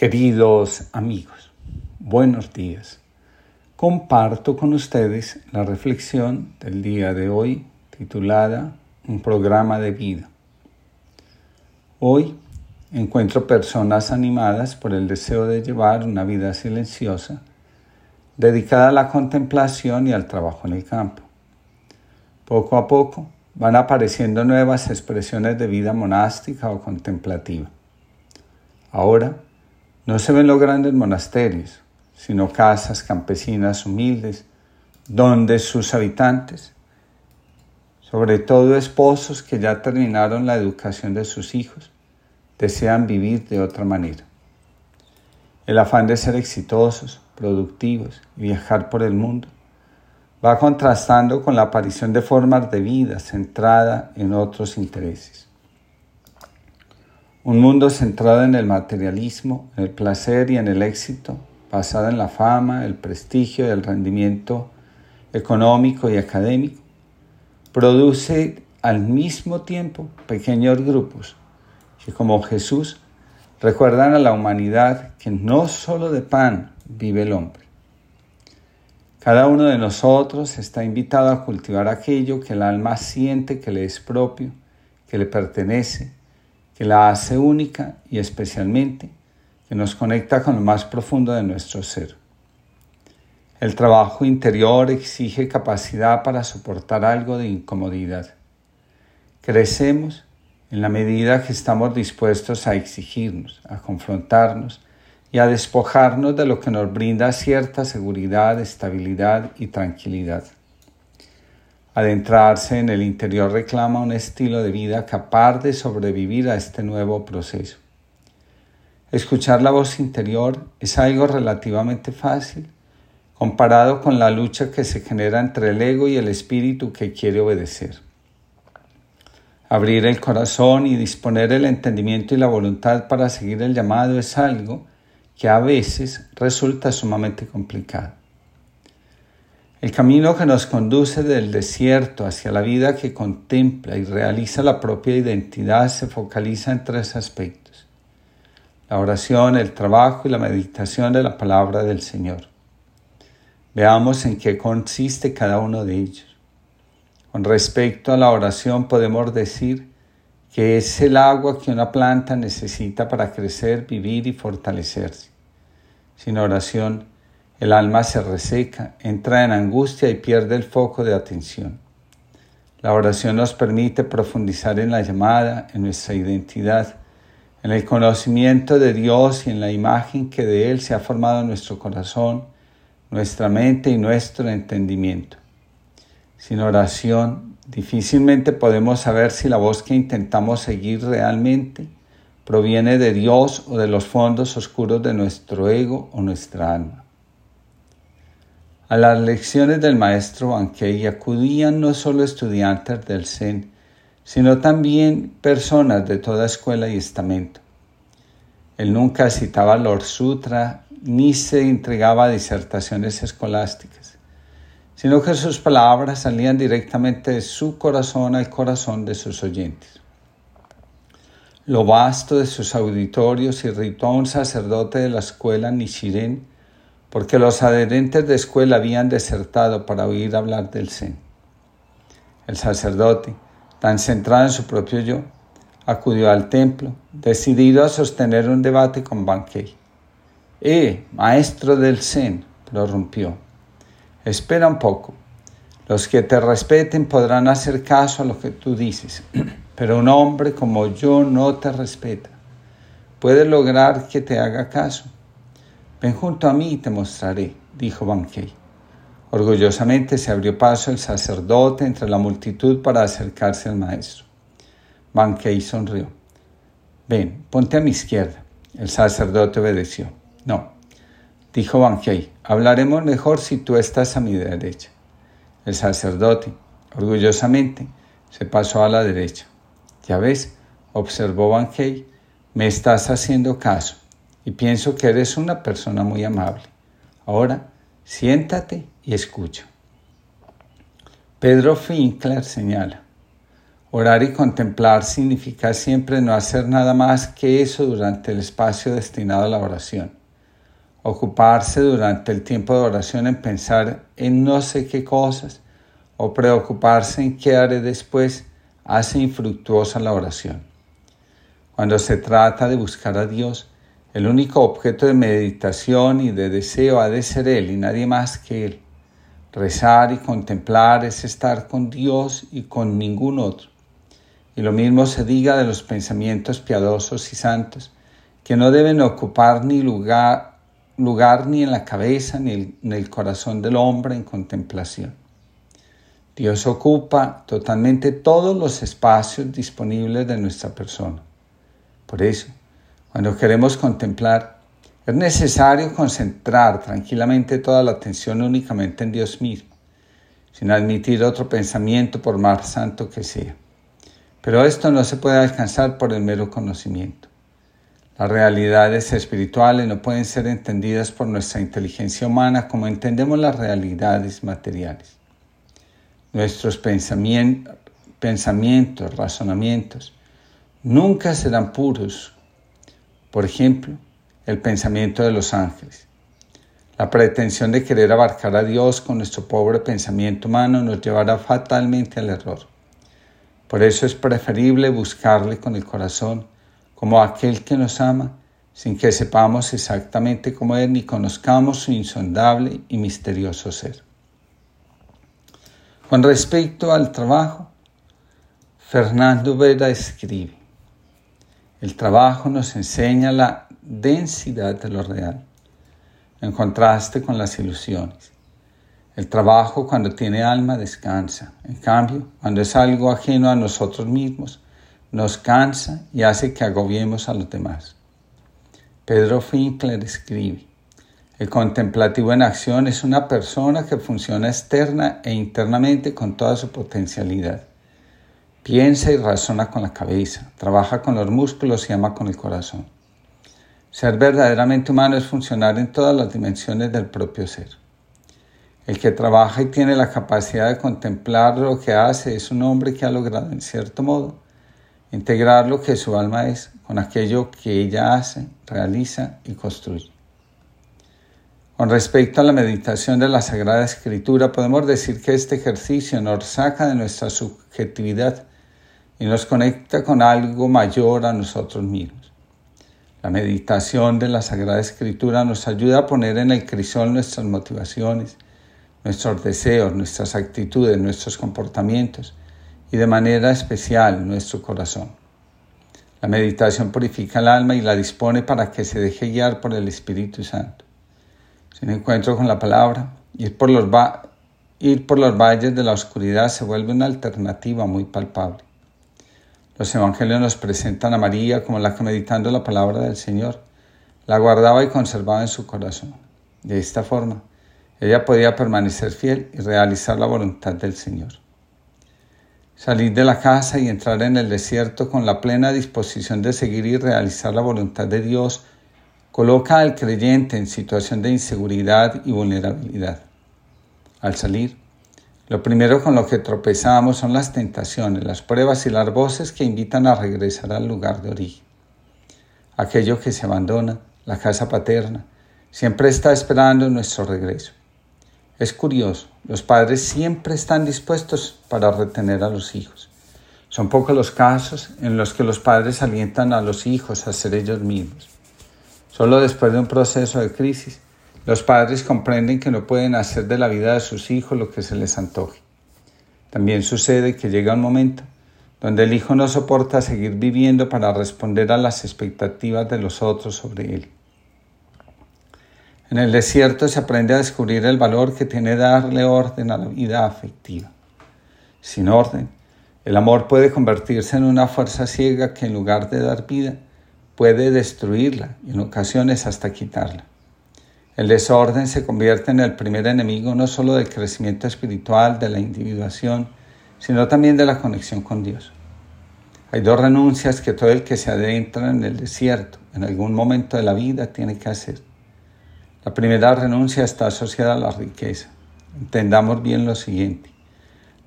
Queridos amigos, buenos días. Comparto con ustedes la reflexión del día de hoy titulada Un programa de vida. Hoy encuentro personas animadas por el deseo de llevar una vida silenciosa, dedicada a la contemplación y al trabajo en el campo. Poco a poco van apareciendo nuevas expresiones de vida monástica o contemplativa. Ahora, no se ven los grandes monasterios, sino casas campesinas humildes, donde sus habitantes, sobre todo esposos que ya terminaron la educación de sus hijos, desean vivir de otra manera. El afán de ser exitosos, productivos y viajar por el mundo va contrastando con la aparición de formas de vida centrada en otros intereses. Un mundo centrado en el materialismo, en el placer y en el éxito, basado en la fama, el prestigio y el rendimiento económico y académico, produce al mismo tiempo pequeños grupos que como Jesús recuerdan a la humanidad que no solo de pan vive el hombre. Cada uno de nosotros está invitado a cultivar aquello que el alma siente que le es propio, que le pertenece, que la hace única y especialmente que nos conecta con lo más profundo de nuestro ser. El trabajo interior exige capacidad para soportar algo de incomodidad. Crecemos en la medida que estamos dispuestos a exigirnos, a confrontarnos y a despojarnos de lo que nos brinda cierta seguridad, estabilidad y tranquilidad. Adentrarse en el interior reclama un estilo de vida capaz de sobrevivir a este nuevo proceso. Escuchar la voz interior es algo relativamente fácil comparado con la lucha que se genera entre el ego y el espíritu que quiere obedecer. Abrir el corazón y disponer el entendimiento y la voluntad para seguir el llamado es algo que a veces resulta sumamente complicado. El camino que nos conduce del desierto hacia la vida que contempla y realiza la propia identidad se focaliza en tres aspectos. La oración, el trabajo y la meditación de la palabra del Señor. Veamos en qué consiste cada uno de ellos. Con respecto a la oración podemos decir que es el agua que una planta necesita para crecer, vivir y fortalecerse. Sin oración, el alma se reseca, entra en angustia y pierde el foco de atención. La oración nos permite profundizar en la llamada, en nuestra identidad, en el conocimiento de Dios y en la imagen que de Él se ha formado nuestro corazón, nuestra mente y nuestro entendimiento. Sin oración, difícilmente podemos saber si la voz que intentamos seguir realmente proviene de Dios o de los fondos oscuros de nuestro ego o nuestra alma. A las lecciones del maestro Bankei acudían no solo estudiantes del Zen, sino también personas de toda escuela y estamento. Él nunca citaba Lord Sutra ni se entregaba a disertaciones escolásticas, sino que sus palabras salían directamente de su corazón al corazón de sus oyentes. Lo vasto de sus auditorios irritó a un sacerdote de la escuela Nishiren porque los adherentes de escuela habían desertado para oír hablar del Zen. El sacerdote, tan centrado en su propio yo, acudió al templo, decidido a sostener un debate con Bankei. ¡Eh, maestro del Zen! prorrumpió. Espera un poco. Los que te respeten podrán hacer caso a lo que tú dices, pero un hombre como yo no te respeta. Puede lograr que te haga caso Ven junto a mí y te mostraré, dijo Bankei. Orgullosamente se abrió paso el sacerdote entre la multitud para acercarse al maestro. Bankei sonrió. Ven, ponte a mi izquierda. El sacerdote obedeció. No, dijo Bankei, hablaremos mejor si tú estás a mi derecha. El sacerdote, orgullosamente, se pasó a la derecha. Ya ves, observó Bankei, me estás haciendo caso y pienso que eres una persona muy amable. Ahora, siéntate y escucha. Pedro Finkler señala, Orar y contemplar significa siempre no hacer nada más que eso durante el espacio destinado a la oración. Ocuparse durante el tiempo de oración en pensar en no sé qué cosas o preocuparse en qué haré después hace infructuosa la oración. Cuando se trata de buscar a Dios, el único objeto de meditación y de deseo ha de ser Él y nadie más que Él. Rezar y contemplar es estar con Dios y con ningún otro. Y lo mismo se diga de los pensamientos piadosos y santos, que no deben ocupar ni lugar, lugar ni en la cabeza ni en el corazón del hombre en contemplación. Dios ocupa totalmente todos los espacios disponibles de nuestra persona. Por eso, cuando queremos contemplar, es necesario concentrar tranquilamente toda la atención únicamente en Dios mismo, sin admitir otro pensamiento por más santo que sea. Pero esto no se puede alcanzar por el mero conocimiento. Las realidades espirituales no pueden ser entendidas por nuestra inteligencia humana como entendemos las realidades materiales. Nuestros pensamientos, pensamientos razonamientos, nunca serán puros. Por ejemplo, el pensamiento de los ángeles. La pretensión de querer abarcar a Dios con nuestro pobre pensamiento humano nos llevará fatalmente al error. Por eso es preferible buscarle con el corazón como aquel que nos ama, sin que sepamos exactamente cómo es ni conozcamos su insondable y misterioso ser. Con respecto al trabajo, Fernando Vera escribe, el trabajo nos enseña la densidad de lo real, en contraste con las ilusiones. El trabajo cuando tiene alma descansa. En cambio, cuando es algo ajeno a nosotros mismos, nos cansa y hace que agobiemos a los demás. Pedro Finkler escribe, el contemplativo en acción es una persona que funciona externa e internamente con toda su potencialidad. Piensa y razona con la cabeza, trabaja con los músculos y ama con el corazón. Ser verdaderamente humano es funcionar en todas las dimensiones del propio ser. El que trabaja y tiene la capacidad de contemplar lo que hace es un hombre que ha logrado, en cierto modo, integrar lo que su alma es con aquello que ella hace, realiza y construye. Con respecto a la meditación de la Sagrada Escritura, podemos decir que este ejercicio nos saca de nuestra subjetividad y nos conecta con algo mayor a nosotros mismos. La meditación de la Sagrada Escritura nos ayuda a poner en el crisol nuestras motivaciones, nuestros deseos, nuestras actitudes, nuestros comportamientos y de manera especial nuestro corazón. La meditación purifica el alma y la dispone para que se deje guiar por el Espíritu Santo. Sin encuentro con la palabra, ir por los valles de la oscuridad se vuelve una alternativa muy palpable. Los evangelios nos presentan a María como la que meditando la palabra del Señor, la guardaba y conservaba en su corazón. De esta forma, ella podía permanecer fiel y realizar la voluntad del Señor. Salir de la casa y entrar en el desierto con la plena disposición de seguir y realizar la voluntad de Dios coloca al creyente en situación de inseguridad y vulnerabilidad. Al salir, lo primero con lo que tropezamos son las tentaciones, las pruebas y las voces que invitan a regresar al lugar de origen. Aquello que se abandona, la casa paterna, siempre está esperando nuestro regreso. Es curioso, los padres siempre están dispuestos para retener a los hijos. Son pocos los casos en los que los padres alientan a los hijos a ser ellos mismos. Solo después de un proceso de crisis, los padres comprenden que no pueden hacer de la vida de sus hijos lo que se les antoje. También sucede que llega un momento donde el hijo no soporta seguir viviendo para responder a las expectativas de los otros sobre él. En el desierto se aprende a descubrir el valor que tiene darle orden a la vida afectiva. Sin orden, el amor puede convertirse en una fuerza ciega que en lugar de dar vida, puede destruirla y en ocasiones hasta quitarla. El desorden se convierte en el primer enemigo no solo del crecimiento espiritual, de la individuación, sino también de la conexión con Dios. Hay dos renuncias que todo el que se adentra en el desierto en algún momento de la vida tiene que hacer. La primera renuncia está asociada a la riqueza. Entendamos bien lo siguiente.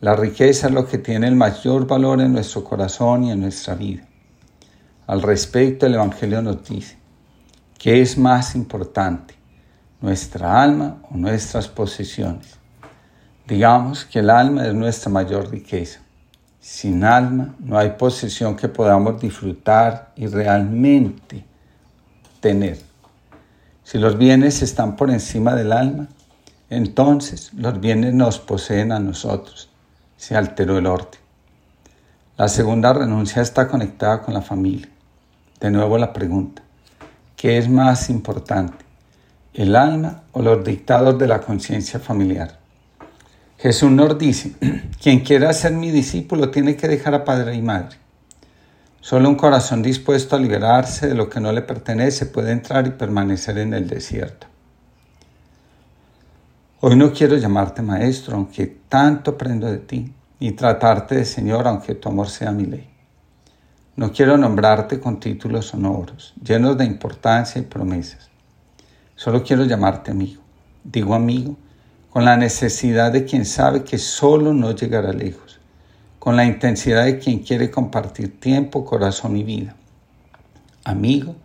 La riqueza es lo que tiene el mayor valor en nuestro corazón y en nuestra vida. Al respecto, el Evangelio nos dice, ¿qué es más importante, nuestra alma o nuestras posesiones? Digamos que el alma es nuestra mayor riqueza. Sin alma no hay posesión que podamos disfrutar y realmente tener. Si los bienes están por encima del alma, entonces los bienes nos poseen a nosotros. Se alteró el orden. La segunda renuncia está conectada con la familia. De nuevo la pregunta, ¿qué es más importante, el alma o los dictados de la conciencia familiar? Jesús nos dice, quien quiera ser mi discípulo tiene que dejar a padre y madre. Solo un corazón dispuesto a liberarse de lo que no le pertenece puede entrar y permanecer en el desierto. Hoy no quiero llamarte maestro, aunque tanto aprendo de ti, y tratarte de Señor, aunque tu amor sea mi ley. No quiero nombrarte con títulos sonoros, llenos de importancia y promesas. Solo quiero llamarte amigo. Digo amigo con la necesidad de quien sabe que solo no llegará lejos, con la intensidad de quien quiere compartir tiempo, corazón y vida. Amigo,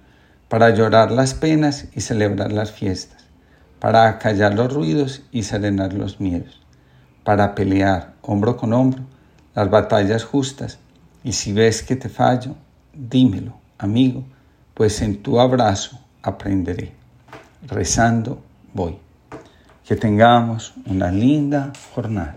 para llorar las penas y celebrar las fiestas, para acallar los ruidos y serenar los miedos, para pelear hombro con hombro las batallas justas, y si ves que te fallo, dímelo, amigo, pues en tu abrazo aprenderé. Rezando voy. Que tengamos una linda jornada.